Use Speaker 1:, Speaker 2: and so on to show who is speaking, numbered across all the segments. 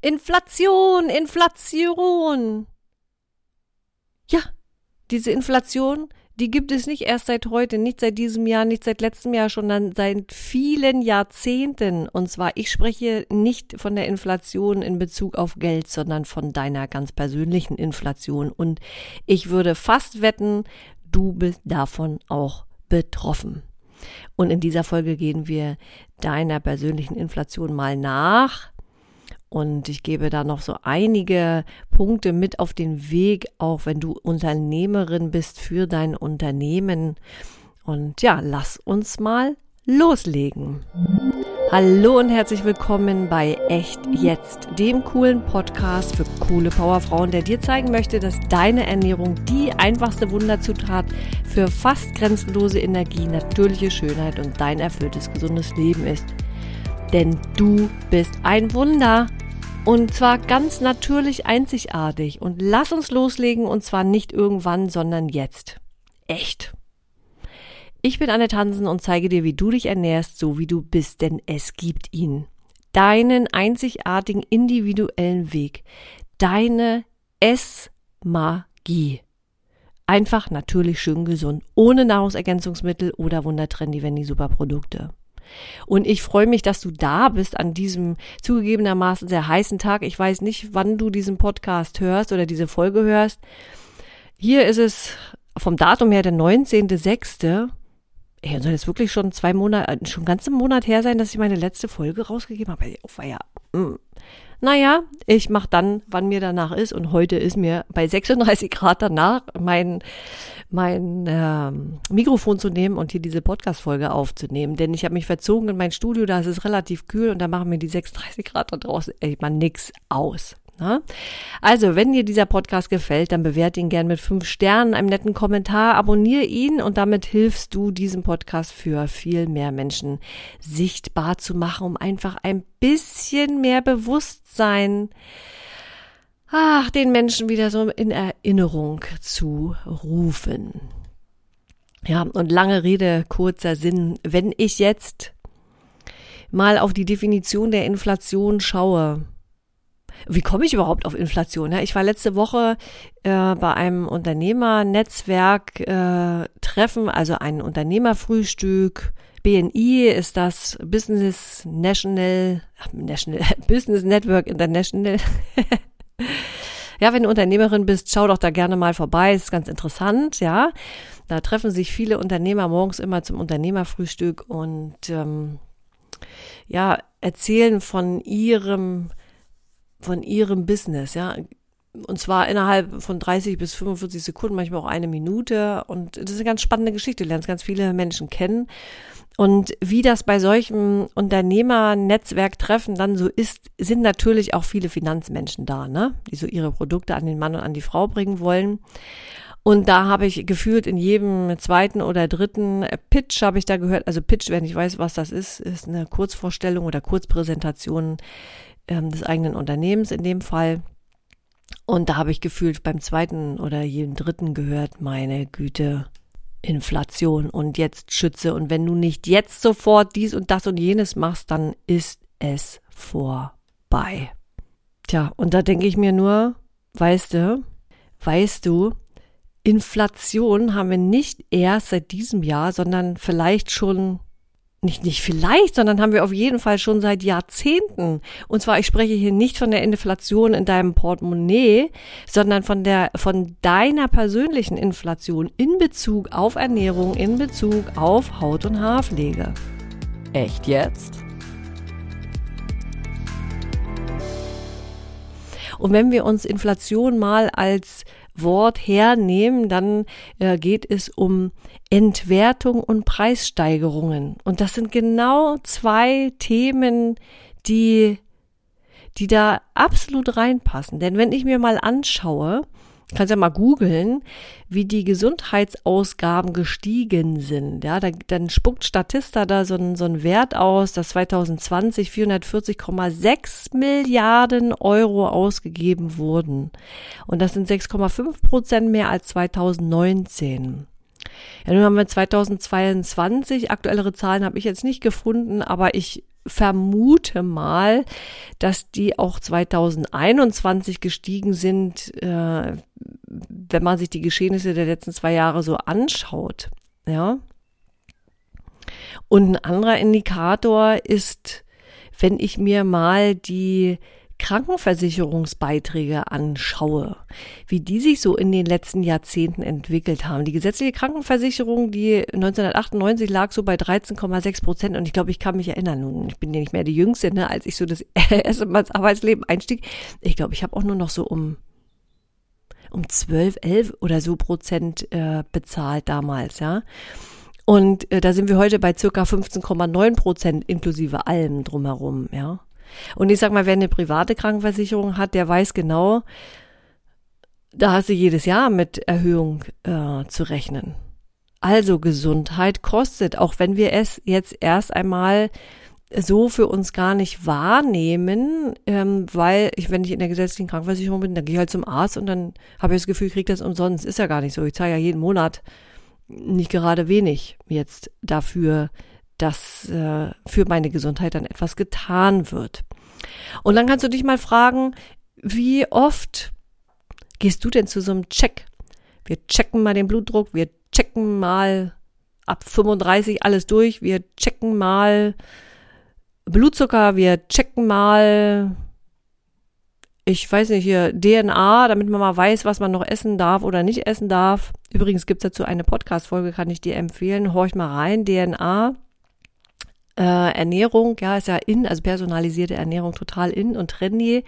Speaker 1: Inflation, Inflation. Ja, diese Inflation, die gibt es nicht erst seit heute, nicht seit diesem Jahr, nicht seit letztem Jahr, sondern seit vielen Jahrzehnten. Und zwar, ich spreche nicht von der Inflation in Bezug auf Geld, sondern von deiner ganz persönlichen Inflation. Und ich würde fast wetten, du bist davon auch betroffen. Und in dieser Folge gehen wir deiner persönlichen Inflation mal nach. Und ich gebe da noch so einige Punkte mit auf den Weg, auch wenn du Unternehmerin bist für dein Unternehmen. Und ja, lass uns mal loslegen. Hallo und herzlich willkommen bei Echt Jetzt, dem coolen Podcast für coole Powerfrauen, der dir zeigen möchte, dass deine Ernährung die einfachste Wunderzutat für fast grenzenlose Energie, natürliche Schönheit und dein erfülltes, gesundes Leben ist. Denn du bist ein Wunder. Und zwar ganz natürlich einzigartig. Und lass uns loslegen und zwar nicht irgendwann, sondern jetzt. Echt. Ich bin Anne Tansen und zeige dir, wie du dich ernährst, so wie du bist, denn es gibt ihn. Deinen einzigartigen individuellen Weg. Deine Essmagie. Einfach natürlich schön gesund, ohne Nahrungsergänzungsmittel oder wundertrendy wenn die Superprodukte. Und ich freue mich, dass du da bist an diesem zugegebenermaßen sehr heißen Tag. Ich weiß nicht, wann du diesen Podcast hörst oder diese Folge hörst. Hier ist es vom Datum her der 19.06. Ey, soll es wirklich schon zwei Monate, äh, schon ganz im Monat her sein, dass ich meine letzte Folge rausgegeben habe? Oh, war ja, mm. Naja, ich mache dann, wann mir danach ist. Und heute ist mir bei 36 Grad danach mein, mein ähm, Mikrofon zu nehmen und hier diese Podcast-Folge aufzunehmen. Denn ich habe mich verzogen in mein Studio, da ist es relativ kühl und da machen mir die 36 Grad da draußen echt mal nix aus. Na? Also, wenn dir dieser Podcast gefällt, dann bewerte ihn gern mit fünf Sternen, einem netten Kommentar, abonniere ihn und damit hilfst du diesem Podcast für viel mehr Menschen sichtbar zu machen, um einfach ein bisschen mehr Bewusstsein ach, den Menschen wieder so in Erinnerung zu rufen. Ja, und lange Rede, kurzer Sinn. Wenn ich jetzt mal auf die Definition der Inflation schaue, wie komme ich überhaupt auf Inflation? Ich war letzte Woche äh, bei einem Unternehmernetzwerk äh, also ein Unternehmerfrühstück. BNI ist das Business National, National Business Network International. ja, wenn du Unternehmerin bist, schau doch da gerne mal vorbei. ist ganz interessant, ja. Da treffen sich viele Unternehmer morgens immer zum Unternehmerfrühstück und ähm, ja, erzählen von ihrem von ihrem Business, ja. Und zwar innerhalb von 30 bis 45 Sekunden, manchmal auch eine Minute. Und das ist eine ganz spannende Geschichte. Du lernst ganz viele Menschen kennen. Und wie das bei solchen Unternehmernetzwerktreffen dann so ist, sind natürlich auch viele Finanzmenschen da, ne? die so ihre Produkte an den Mann und an die Frau bringen wollen. Und da habe ich gefühlt in jedem zweiten oder dritten Pitch habe ich da gehört, also Pitch, wenn ich weiß, was das ist, ist eine Kurzvorstellung oder Kurzpräsentation ähm, des eigenen Unternehmens in dem Fall. Und da habe ich gefühlt beim zweiten oder jedem dritten gehört, meine Güte, Inflation und jetzt schütze. Und wenn du nicht jetzt sofort dies und das und jenes machst, dann ist es vorbei. Tja, und da denke ich mir nur, weißt du, weißt du, Inflation haben wir nicht erst seit diesem Jahr, sondern vielleicht schon nicht, nicht vielleicht, sondern haben wir auf jeden Fall schon seit Jahrzehnten. Und zwar, ich spreche hier nicht von der Inflation in deinem Portemonnaie, sondern von der, von deiner persönlichen Inflation in Bezug auf Ernährung, in Bezug auf Haut- und Haarpflege.
Speaker 2: Echt jetzt?
Speaker 1: Und wenn wir uns Inflation mal als Wort hernehmen, dann äh, geht es um Entwertung und Preissteigerungen. Und das sind genau zwei Themen, die, die da absolut reinpassen. Denn wenn ich mir mal anschaue, kannst ja mal googeln, wie die Gesundheitsausgaben gestiegen sind. Ja, da, dann spuckt Statista da so einen, so einen Wert aus, dass 2020 440,6 Milliarden Euro ausgegeben wurden. Und das sind 6,5 Prozent mehr als 2019. Ja, nun haben wir 2022, aktuellere Zahlen habe ich jetzt nicht gefunden, aber ich vermute mal, dass die auch 2021 gestiegen sind, äh, wenn man sich die Geschehnisse der letzten zwei Jahre so anschaut. Ja. Und ein anderer Indikator ist, wenn ich mir mal die Krankenversicherungsbeiträge anschaue, wie die sich so in den letzten Jahrzehnten entwickelt haben. Die gesetzliche Krankenversicherung, die 1998 lag so bei 13,6 Prozent und ich glaube, ich kann mich erinnern, nun, ich bin ja nicht mehr die Jüngste, ne, als ich so das erste Mal ins Arbeitsleben einstieg. Ich glaube, ich habe auch nur noch so um um 12, 11 oder so Prozent äh, bezahlt damals, ja. Und äh, da sind wir heute bei circa 15,9 Prozent inklusive allem drumherum, ja. Und ich sag mal, wer eine private Krankenversicherung hat, der weiß genau, da hast du jedes Jahr mit Erhöhung äh, zu rechnen. Also Gesundheit kostet, auch wenn wir es jetzt erst einmal so für uns gar nicht wahrnehmen, ähm, weil ich, wenn ich in der gesetzlichen Krankenversicherung bin, dann gehe ich halt zum Arzt und dann habe ich das Gefühl, ich kriege das umsonst. Ist ja gar nicht so. Ich zahle ja jeden Monat nicht gerade wenig jetzt dafür, dass äh, für meine Gesundheit dann etwas getan wird. Und dann kannst du dich mal fragen, wie oft gehst du denn zu so einem Check? Wir checken mal den Blutdruck, wir checken mal ab 35 alles durch, wir checken mal Blutzucker, wir checken mal, ich weiß nicht, hier DNA, damit man mal weiß, was man noch essen darf oder nicht essen darf. Übrigens gibt's dazu eine Podcast-Folge, kann ich dir empfehlen. Horch mal rein, DNA äh, Ernährung, ja, ist ja in, also personalisierte Ernährung total in und trendy.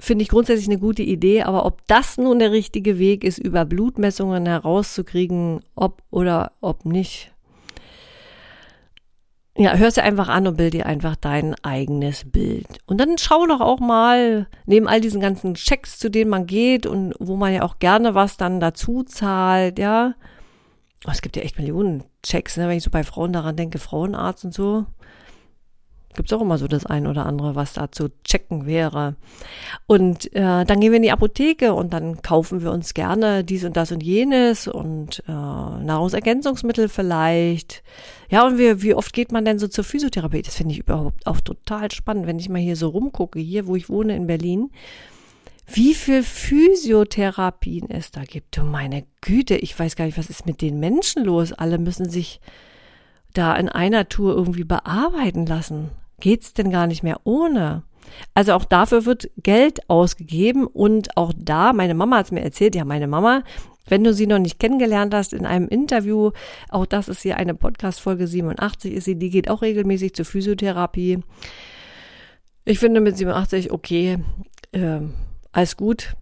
Speaker 1: Finde ich grundsätzlich eine gute Idee, aber ob das nun der richtige Weg ist, über Blutmessungen herauszukriegen, ob oder ob nicht, ja, hörst du einfach an und bild dir einfach dein eigenes Bild. Und dann schau doch auch mal, neben all diesen ganzen Checks, zu denen man geht und wo man ja auch gerne was dann dazu zahlt, ja, Oh, es gibt ja echt Millionen Checks, ne? wenn ich so bei Frauen daran denke, Frauenarzt und so. Gibt es auch immer so das ein oder andere, was da zu checken wäre. Und äh, dann gehen wir in die Apotheke und dann kaufen wir uns gerne dies und das und jenes und äh, Nahrungsergänzungsmittel vielleicht. Ja, und wie, wie oft geht man denn so zur Physiotherapie? Das finde ich überhaupt auch total spannend, wenn ich mal hier so rumgucke, hier, wo ich wohne in Berlin wie viel Physiotherapien es da gibt. Du meine Güte, ich weiß gar nicht, was ist mit den Menschen los? Alle müssen sich da in einer Tour irgendwie bearbeiten lassen. Geht's denn gar nicht mehr ohne? Also auch dafür wird Geld ausgegeben und auch da, meine Mama hat es mir erzählt, ja, meine Mama, wenn du sie noch nicht kennengelernt hast in einem Interview, auch das ist hier eine Podcast-Folge 87 ist sie, die geht auch regelmäßig zur Physiotherapie. Ich finde mit 87 okay, äh, alles gut.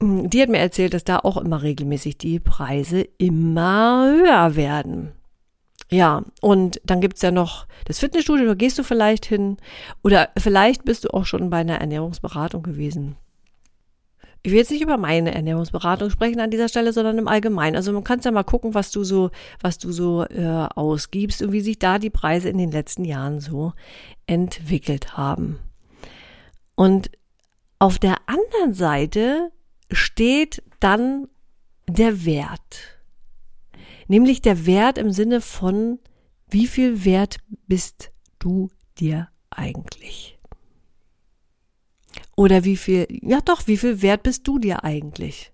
Speaker 1: Hm, die hat mir erzählt, dass da auch immer regelmäßig die Preise immer höher werden. Ja, und dann gibt's ja noch das Fitnessstudio, da gehst du vielleicht hin oder vielleicht bist du auch schon bei einer Ernährungsberatung gewesen. Ich will jetzt nicht über meine Ernährungsberatung sprechen an dieser Stelle, sondern im Allgemeinen. Also man kann ja mal gucken, was du so, was du so äh, ausgibst und wie sich da die Preise in den letzten Jahren so entwickelt haben. Und auf der anderen Seite steht dann der Wert. Nämlich der Wert im Sinne von, wie viel Wert bist du dir eigentlich? Oder wie viel, ja doch, wie viel Wert bist du dir eigentlich?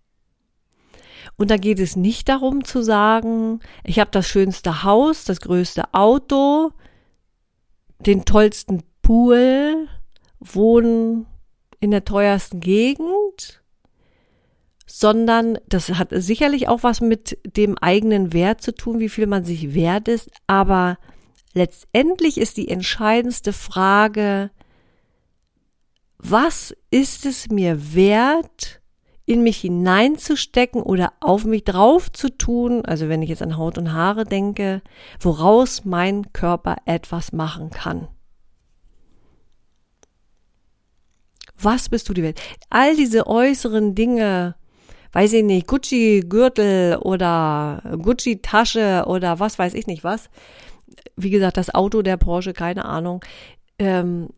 Speaker 1: Und da geht es nicht darum zu sagen, ich habe das schönste Haus, das größte Auto, den tollsten Pool, wohnen in der teuersten Gegend, sondern das hat sicherlich auch was mit dem eigenen Wert zu tun, wie viel man sich wert ist, aber letztendlich ist die entscheidendste Frage, was ist es mir wert, in mich hineinzustecken oder auf mich drauf zu tun, also wenn ich jetzt an Haut und Haare denke, woraus mein Körper etwas machen kann. Was bist du die Welt? All diese äußeren Dinge, weiß ich nicht, Gucci-Gürtel oder Gucci-Tasche oder was weiß ich nicht was. Wie gesagt, das Auto der Porsche, keine Ahnung. Ähm,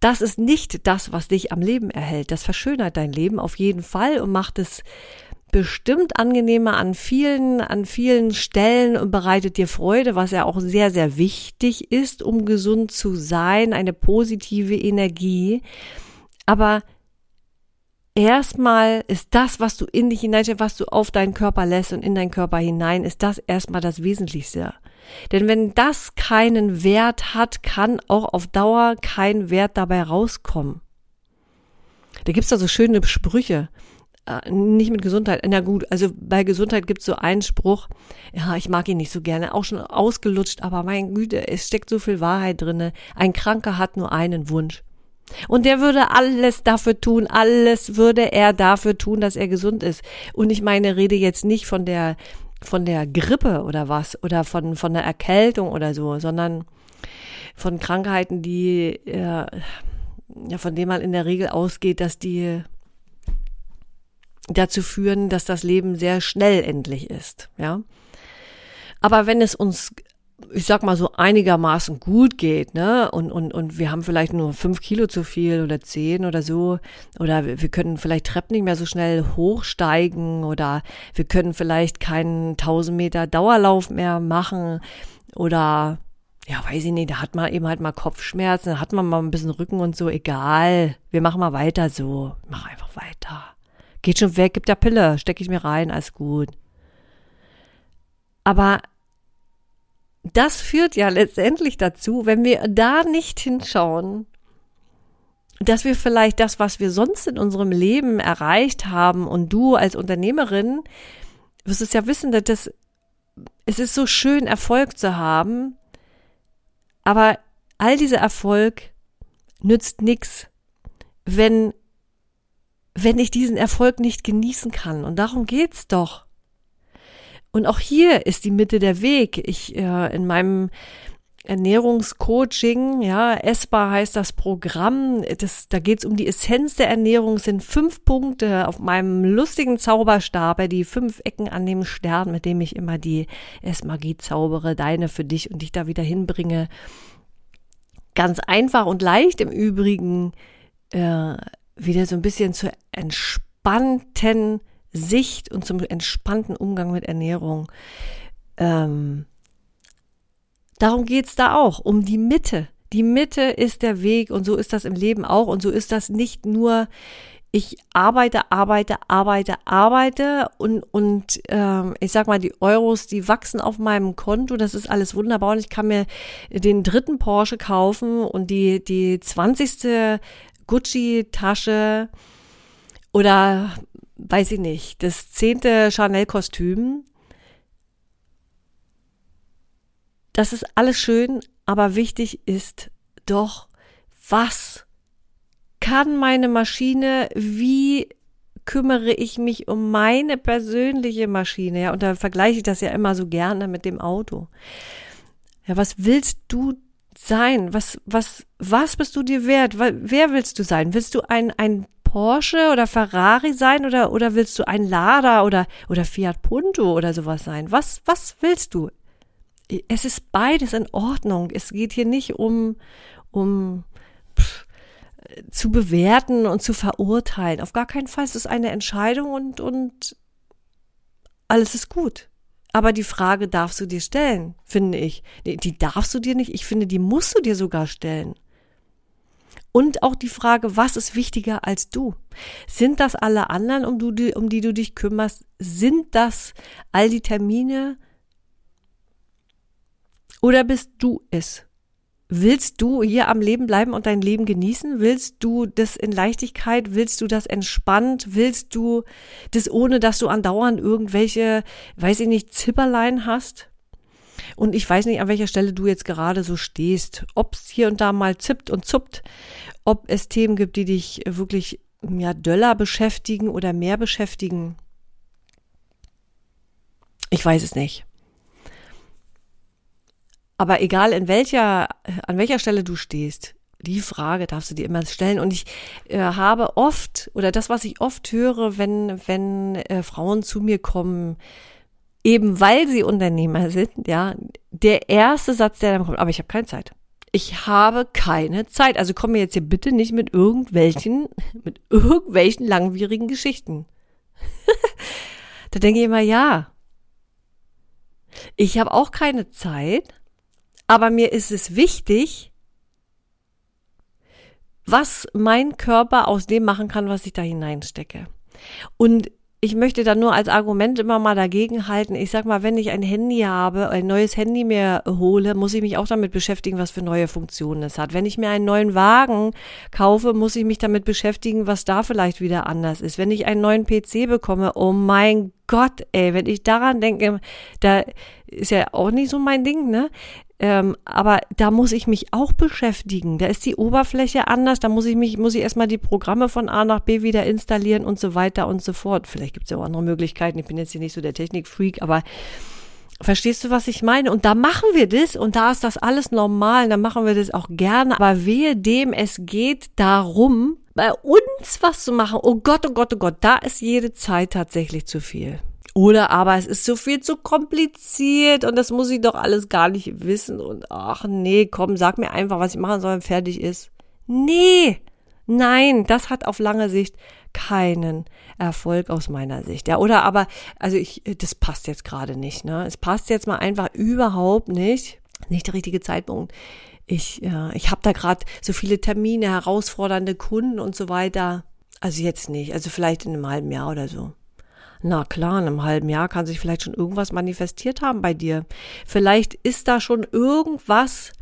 Speaker 1: das ist nicht das, was dich am Leben erhält. Das verschönert dein Leben auf jeden Fall und macht es bestimmt angenehmer an vielen, an vielen Stellen und bereitet dir Freude, was ja auch sehr, sehr wichtig ist, um gesund zu sein, eine positive Energie. Aber erstmal ist das, was du in dich hineinstellst, was du auf deinen Körper lässt und in deinen Körper hinein, ist das erstmal das Wesentlichste. Denn wenn das keinen Wert hat, kann auch auf Dauer kein Wert dabei rauskommen. Da gibt's da so schöne Sprüche. Äh, nicht mit Gesundheit. Na gut, also bei Gesundheit gibt's so einen Spruch, ja, ich mag ihn nicht so gerne, auch schon ausgelutscht, aber mein Güte, es steckt so viel Wahrheit drinne. Ein Kranker hat nur einen Wunsch. Und der würde alles dafür tun, alles würde er dafür tun, dass er gesund ist. Und ich meine, rede jetzt nicht von der, von der Grippe oder was, oder von, von der Erkältung oder so, sondern von Krankheiten, die, äh, ja, von denen man in der Regel ausgeht, dass die dazu führen, dass das Leben sehr schnell endlich ist, ja. Aber wenn es uns ich sag mal so einigermaßen gut geht, ne? Und, und, und wir haben vielleicht nur fünf Kilo zu viel oder zehn oder so. Oder wir können vielleicht Treppen nicht mehr so schnell hochsteigen oder wir können vielleicht keinen 1000 Meter Dauerlauf mehr machen oder ja, weiß ich nicht, da hat man eben halt mal Kopfschmerzen, da hat man mal ein bisschen Rücken und so, egal. Wir machen mal weiter so. Mach einfach weiter. Geht schon weg, gibt ja Pille, stecke ich mir rein, alles gut. Aber das führt ja letztendlich dazu, wenn wir da nicht hinschauen, dass wir vielleicht das, was wir sonst in unserem Leben erreicht haben und du als Unternehmerin wirst es ja wissen, dass das, es ist so schön, Erfolg zu haben, aber all dieser Erfolg nützt nichts, wenn, wenn ich diesen Erfolg nicht genießen kann. Und darum geht's doch. Und auch hier ist die Mitte der Weg. Ich äh, in meinem Ernährungscoaching, ja, essbar heißt das Programm. Das, da geht's um die Essenz der Ernährung. Es sind fünf Punkte auf meinem lustigen Zauberstab, die fünf Ecken an dem Stern, mit dem ich immer die Essmagie zaubere, deine für dich und dich da wieder hinbringe. Ganz einfach und leicht im Übrigen äh, wieder so ein bisschen zur entspannten Sicht und zum entspannten Umgang mit Ernährung. Ähm, darum geht's da auch, um die Mitte. Die Mitte ist der Weg und so ist das im Leben auch und so ist das nicht nur ich arbeite, arbeite, arbeite, arbeite und, und ähm, ich sag mal, die Euros, die wachsen auf meinem Konto, das ist alles wunderbar und ich kann mir den dritten Porsche kaufen und die, die zwanzigste Gucci-Tasche oder weiß ich nicht, das zehnte Chanel-Kostüm. Das ist alles schön, aber wichtig ist doch, was kann meine Maschine, wie kümmere ich mich um meine persönliche Maschine, ja, und da vergleiche ich das ja immer so gerne mit dem Auto. Ja, was willst du sein? Was, was, was bist du dir wert? Wer willst du sein? Willst du ein, ein Porsche oder Ferrari sein oder, oder willst du ein Lada oder, oder Fiat Punto oder sowas sein? Was, was willst du? Es ist beides in Ordnung. Es geht hier nicht um, um pff, zu bewerten und zu verurteilen. Auf gar keinen Fall. Es ist eine Entscheidung und, und alles ist gut. Aber die Frage darfst du dir stellen, finde ich. Die darfst du dir nicht. Ich finde, die musst du dir sogar stellen. Und auch die Frage, was ist wichtiger als du? Sind das alle anderen, um, du, um die du dich kümmerst? Sind das all die Termine? Oder bist du es? Willst du hier am Leben bleiben und dein Leben genießen? Willst du das in Leichtigkeit? Willst du das entspannt? Willst du das ohne, dass du andauernd irgendwelche, weiß ich nicht, Zipperlein hast? Und ich weiß nicht, an welcher Stelle du jetzt gerade so stehst, ob es hier und da mal zippt und zuppt, ob es Themen gibt, die dich wirklich ja, döller beschäftigen oder mehr beschäftigen. Ich weiß es nicht. Aber egal in welcher, an welcher Stelle du stehst, die Frage darfst du dir immer stellen. Und ich äh, habe oft, oder das, was ich oft höre, wenn, wenn äh, Frauen zu mir kommen, eben weil sie Unternehmer sind, ja, der erste Satz, der dann kommt, aber ich habe keine Zeit. Ich habe keine Zeit. Also komm mir jetzt hier bitte nicht mit irgendwelchen, mit irgendwelchen langwierigen Geschichten. Da denke ich immer, ja. Ich habe auch keine Zeit, aber mir ist es wichtig, was mein Körper aus dem machen kann, was ich da hineinstecke. Und ich möchte da nur als Argument immer mal dagegen halten. Ich sag mal, wenn ich ein Handy habe, ein neues Handy mir hole, muss ich mich auch damit beschäftigen, was für neue Funktionen es hat. Wenn ich mir einen neuen Wagen kaufe, muss ich mich damit beschäftigen, was da vielleicht wieder anders ist. Wenn ich einen neuen PC bekomme, oh mein Gott, ey, wenn ich daran denke, da ist ja auch nicht so mein Ding, ne? Ähm, aber da muss ich mich auch beschäftigen. Da ist die Oberfläche anders. Da muss ich mich, muss ich erstmal die Programme von A nach B wieder installieren und so weiter und so fort. Vielleicht gibt es ja auch andere Möglichkeiten. Ich bin jetzt hier nicht so der Technikfreak, aber Verstehst du, was ich meine? Und da machen wir das und da ist das alles normal, da machen wir das auch gerne. Aber wehe dem, es geht darum, bei uns was zu machen. Oh Gott, oh Gott, oh Gott, da ist jede Zeit tatsächlich zu viel. Oder aber es ist so viel zu kompliziert und das muss ich doch alles gar nicht wissen und ach nee, komm, sag mir einfach, was ich machen soll, wenn fertig ist. Nee, nein, das hat auf lange Sicht keinen Erfolg aus meiner Sicht. Ja, oder aber, also ich, das passt jetzt gerade nicht, ne? Es passt jetzt mal einfach überhaupt nicht. Nicht der richtige Zeitpunkt. Ich, ja, ich habe da gerade so viele Termine, herausfordernde Kunden und so weiter. Also jetzt nicht. Also vielleicht in einem halben Jahr oder so. Na klar, in einem halben Jahr kann sich vielleicht schon irgendwas manifestiert haben bei dir. Vielleicht ist da schon irgendwas,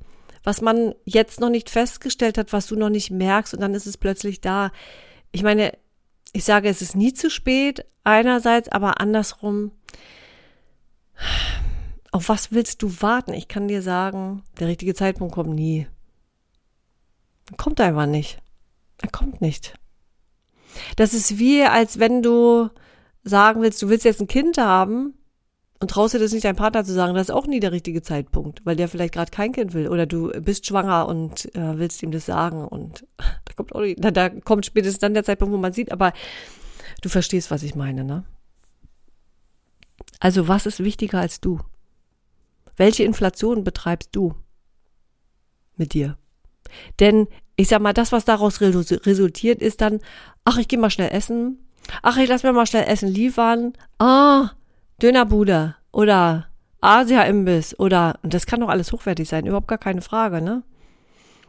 Speaker 1: was man jetzt noch nicht festgestellt hat, was du noch nicht merkst und dann ist es plötzlich da. Ich meine, ich sage, es ist nie zu spät, einerseits, aber andersrum, auf was willst du warten? Ich kann dir sagen, der richtige Zeitpunkt kommt nie. Er kommt einfach nicht. Er kommt nicht. Das ist wie, als wenn du sagen willst, du willst jetzt ein Kind haben und traust dir das nicht deinem Partner zu sagen, das ist auch nie der richtige Zeitpunkt, weil der vielleicht gerade kein Kind will oder du bist schwanger und äh, willst ihm das sagen und da kommt auch nicht, da, da kommt spätestens dann der Zeitpunkt, wo man sieht, aber du verstehst, was ich meine, ne? Also was ist wichtiger als du? Welche Inflation betreibst du mit dir? Denn ich sag mal, das, was daraus resultiert, ist dann, ach, ich gehe mal schnell essen, Ach, ich lass mir mal schnell Essen liefern. Ah, Dönerbude oder Asia-Imbiss oder, und das kann doch alles hochwertig sein, überhaupt gar keine Frage, ne?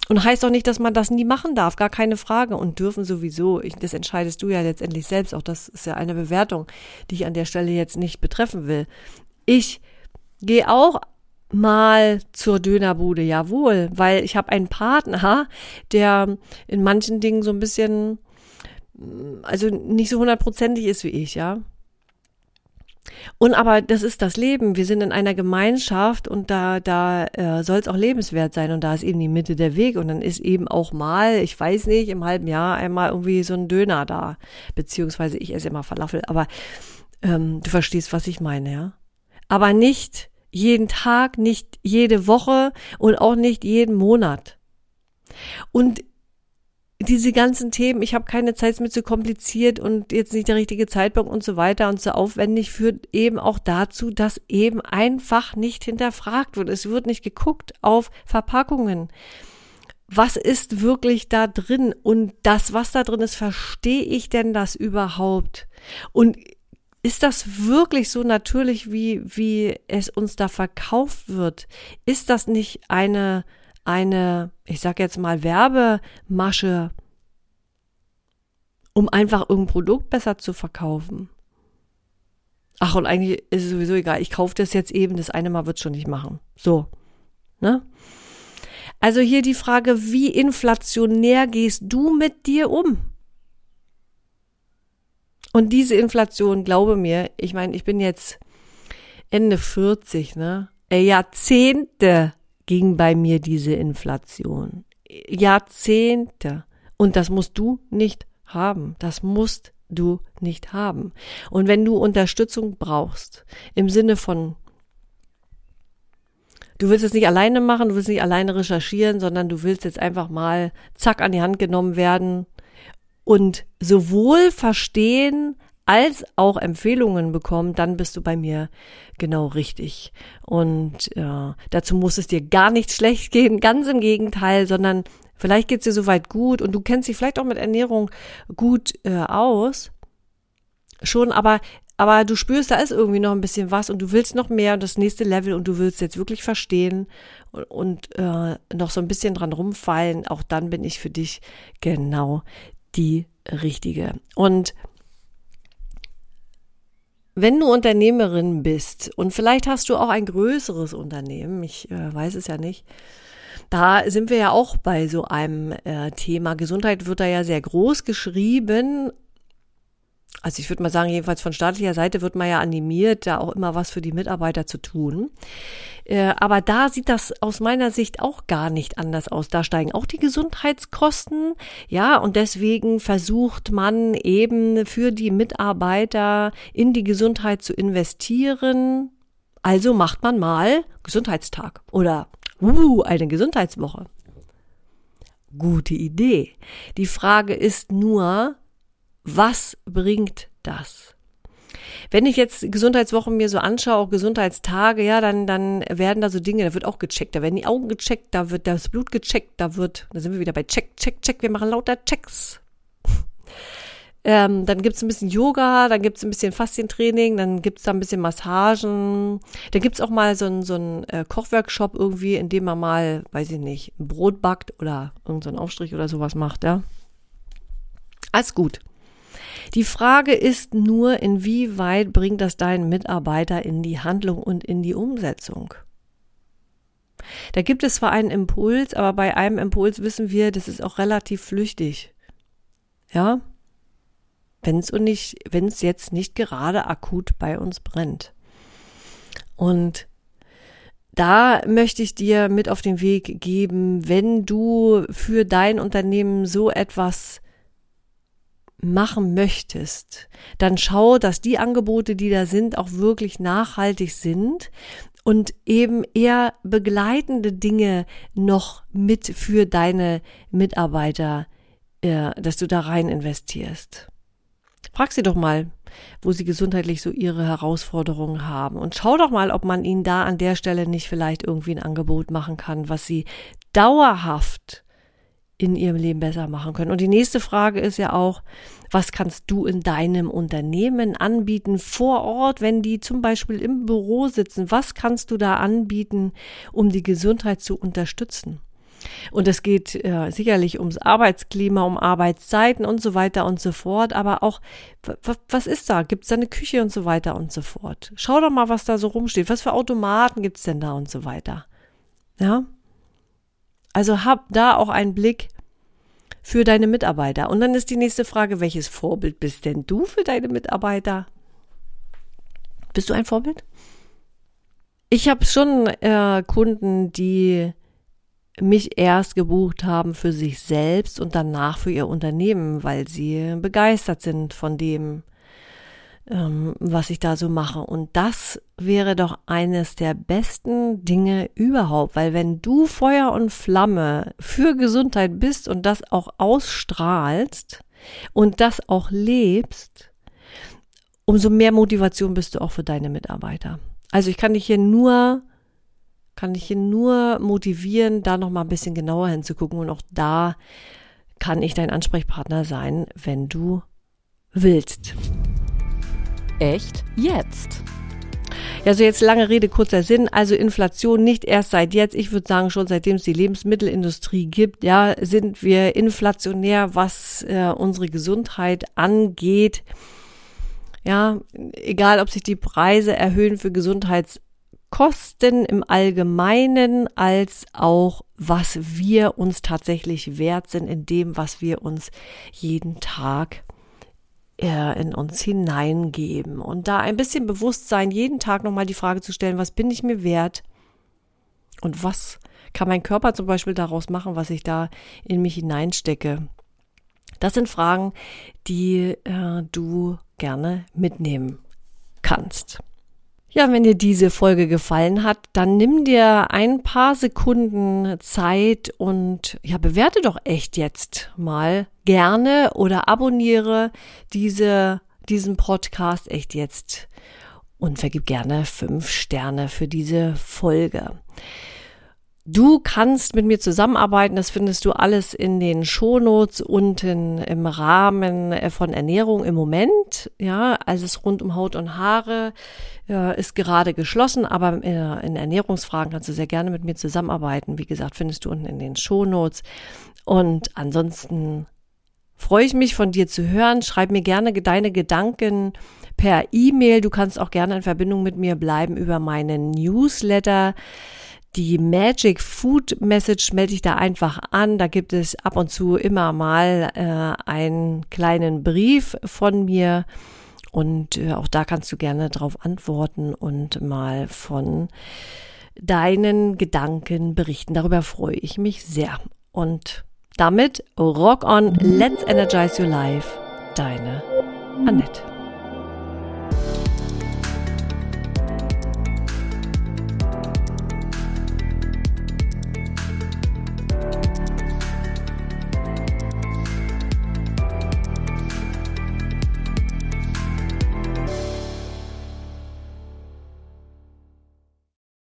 Speaker 1: Und heißt doch nicht, dass man das nie machen darf, gar keine Frage. Und dürfen sowieso, ich, das entscheidest du ja letztendlich selbst. Auch das ist ja eine Bewertung, die ich an der Stelle jetzt nicht betreffen will. Ich gehe auch mal zur Dönerbude, jawohl, weil ich habe einen Partner, der in manchen Dingen so ein bisschen also nicht so hundertprozentig ist wie ich, ja. Und aber das ist das Leben. Wir sind in einer Gemeinschaft und da, da äh, soll es auch lebenswert sein und da ist eben die Mitte der Weg und dann ist eben auch mal, ich weiß nicht, im halben Jahr einmal irgendwie so ein Döner da, beziehungsweise ich esse immer Falafel, aber ähm, du verstehst, was ich meine, ja. Aber nicht jeden Tag, nicht jede Woche und auch nicht jeden Monat. Und diese ganzen Themen, ich habe keine Zeit, es mir zu kompliziert und jetzt nicht der richtige Zeitpunkt und so weiter und so aufwendig, führt eben auch dazu, dass eben einfach nicht hinterfragt wird. Es wird nicht geguckt auf Verpackungen. Was ist wirklich da drin? Und das, was da drin ist, verstehe ich denn das überhaupt? Und ist das wirklich so natürlich, wie, wie es uns da verkauft wird? Ist das nicht eine eine, ich sag jetzt mal, Werbemasche, um einfach irgendein Produkt besser zu verkaufen. Ach, und eigentlich ist es sowieso egal. Ich kaufe das jetzt eben, das eine Mal wird schon nicht machen. So. Ne? Also hier die Frage, wie inflationär gehst du mit dir um? Und diese Inflation, glaube mir, ich meine, ich bin jetzt Ende 40, ne? Jahrzehnte ging bei mir diese Inflation. Jahrzehnte. Und das musst du nicht haben. Das musst du nicht haben. Und wenn du Unterstützung brauchst, im Sinne von, du willst es nicht alleine machen, du willst nicht alleine recherchieren, sondern du willst jetzt einfach mal zack an die Hand genommen werden und sowohl verstehen, als auch Empfehlungen bekommen, dann bist du bei mir genau richtig. Und äh, dazu muss es dir gar nicht schlecht gehen, ganz im Gegenteil, sondern vielleicht geht's dir soweit gut und du kennst dich vielleicht auch mit Ernährung gut äh, aus. Schon, aber aber du spürst, da ist irgendwie noch ein bisschen was und du willst noch mehr und das nächste Level und du willst jetzt wirklich verstehen und, und äh, noch so ein bisschen dran rumfallen, auch dann bin ich für dich genau die richtige. Und wenn du Unternehmerin bist und vielleicht hast du auch ein größeres Unternehmen, ich äh, weiß es ja nicht, da sind wir ja auch bei so einem äh, Thema. Gesundheit wird da ja sehr groß geschrieben. Also ich würde mal sagen, jedenfalls von staatlicher Seite wird man ja animiert, da auch immer was für die Mitarbeiter zu tun. Äh, aber da sieht das aus meiner Sicht auch gar nicht anders aus. Da steigen auch die Gesundheitskosten. Ja, und deswegen versucht man eben für die Mitarbeiter in die Gesundheit zu investieren. Also macht man mal Gesundheitstag oder Uh, eine Gesundheitswoche. Gute Idee. Die Frage ist nur, was bringt das? Wenn ich jetzt Gesundheitswochen mir so anschaue, auch Gesundheitstage, ja, dann, dann werden da so Dinge, da wird auch gecheckt, da werden die Augen gecheckt, da wird das Blut gecheckt, da wird, da sind wir wieder bei Check, Check, Check, wir machen lauter Checks. Ähm, dann gibt's ein bisschen Yoga, dann gibt's ein bisschen Faszientraining, dann gibt's da ein bisschen Massagen. Dann gibt's auch mal so ein, so ein äh, Kochworkshop irgendwie, in dem man mal, weiß ich nicht, ein Brot backt oder irgendeinen so Aufstrich oder sowas macht, ja. Alles gut. Die Frage ist nur, inwieweit bringt das deinen Mitarbeiter in die Handlung und in die Umsetzung? Da gibt es zwar einen Impuls, aber bei einem Impuls wissen wir, das ist auch relativ flüchtig. Ja? wenn es nicht, wenn es jetzt nicht gerade akut bei uns brennt. Und da möchte ich dir mit auf den Weg geben, wenn du für dein Unternehmen so etwas machen möchtest, dann schau, dass die Angebote, die da sind, auch wirklich nachhaltig sind und eben eher begleitende Dinge noch mit für deine Mitarbeiter, äh, dass du da rein investierst. Frag sie doch mal, wo sie gesundheitlich so ihre Herausforderungen haben. Und schau doch mal, ob man ihnen da an der Stelle nicht vielleicht irgendwie ein Angebot machen kann, was sie dauerhaft in ihrem Leben besser machen können. Und die nächste Frage ist ja auch, was kannst du in deinem Unternehmen anbieten vor Ort, wenn die zum Beispiel im Büro sitzen? Was kannst du da anbieten, um die Gesundheit zu unterstützen? Und es geht äh, sicherlich ums Arbeitsklima, um Arbeitszeiten und so weiter und so fort. Aber auch, was ist da? Gibt es da eine Küche und so weiter und so fort? Schau doch mal, was da so rumsteht. Was für Automaten gibt es denn da und so weiter? Ja? Also hab da auch einen Blick für deine Mitarbeiter. Und dann ist die nächste Frage, welches Vorbild bist denn du für deine Mitarbeiter? Bist du ein Vorbild? Ich habe schon äh, Kunden, die mich erst gebucht haben für sich selbst und danach für ihr Unternehmen, weil sie begeistert sind von dem, ähm, was ich da so mache. Und das wäre doch eines der besten Dinge überhaupt, weil wenn du Feuer und Flamme für Gesundheit bist und das auch ausstrahlst und das auch lebst, umso mehr Motivation bist du auch für deine Mitarbeiter. Also ich kann dich hier nur kann ich ihn nur motivieren, da noch mal ein bisschen genauer hinzugucken und auch da kann ich dein Ansprechpartner sein, wenn du willst.
Speaker 2: Echt jetzt?
Speaker 1: Ja, so jetzt lange Rede, kurzer Sinn. Also Inflation nicht erst seit jetzt. Ich würde sagen, schon seitdem es die Lebensmittelindustrie gibt, ja, sind wir inflationär, was äh, unsere Gesundheit angeht. Ja, egal ob sich die Preise erhöhen für Gesundheits Kosten im Allgemeinen als auch was wir uns tatsächlich wert sind in dem, was wir uns jeden Tag in uns hineingeben. Und da ein bisschen Bewusstsein, jeden Tag nochmal die Frage zu stellen, was bin ich mir wert? Und was kann mein Körper zum Beispiel daraus machen, was ich da in mich hineinstecke? Das sind Fragen, die äh, du gerne mitnehmen kannst. Ja, wenn dir diese Folge gefallen hat, dann nimm dir ein paar Sekunden Zeit und ja, bewerte doch echt jetzt mal gerne oder abonniere diese, diesen Podcast echt jetzt und vergib gerne fünf Sterne für diese Folge. Du kannst mit mir zusammenarbeiten, das findest du alles in den Shownotes unten im Rahmen äh, von Ernährung im Moment. Ja, alles rund um Haut und Haare äh, ist gerade geschlossen, aber äh, in Ernährungsfragen kannst du sehr gerne mit mir zusammenarbeiten. Wie gesagt, findest du unten in den Shownotes. Und ansonsten freue ich mich von dir zu hören. Schreib mir gerne deine Gedanken per E-Mail. Du kannst auch gerne in Verbindung mit mir bleiben über meinen Newsletter. Die Magic Food Message melde ich da einfach an. Da gibt es ab und zu immer mal äh, einen kleinen Brief von mir. Und äh, auch da kannst du gerne drauf antworten und mal von deinen Gedanken berichten. Darüber freue ich mich sehr. Und damit rock on, let's energize your life. Deine Annette.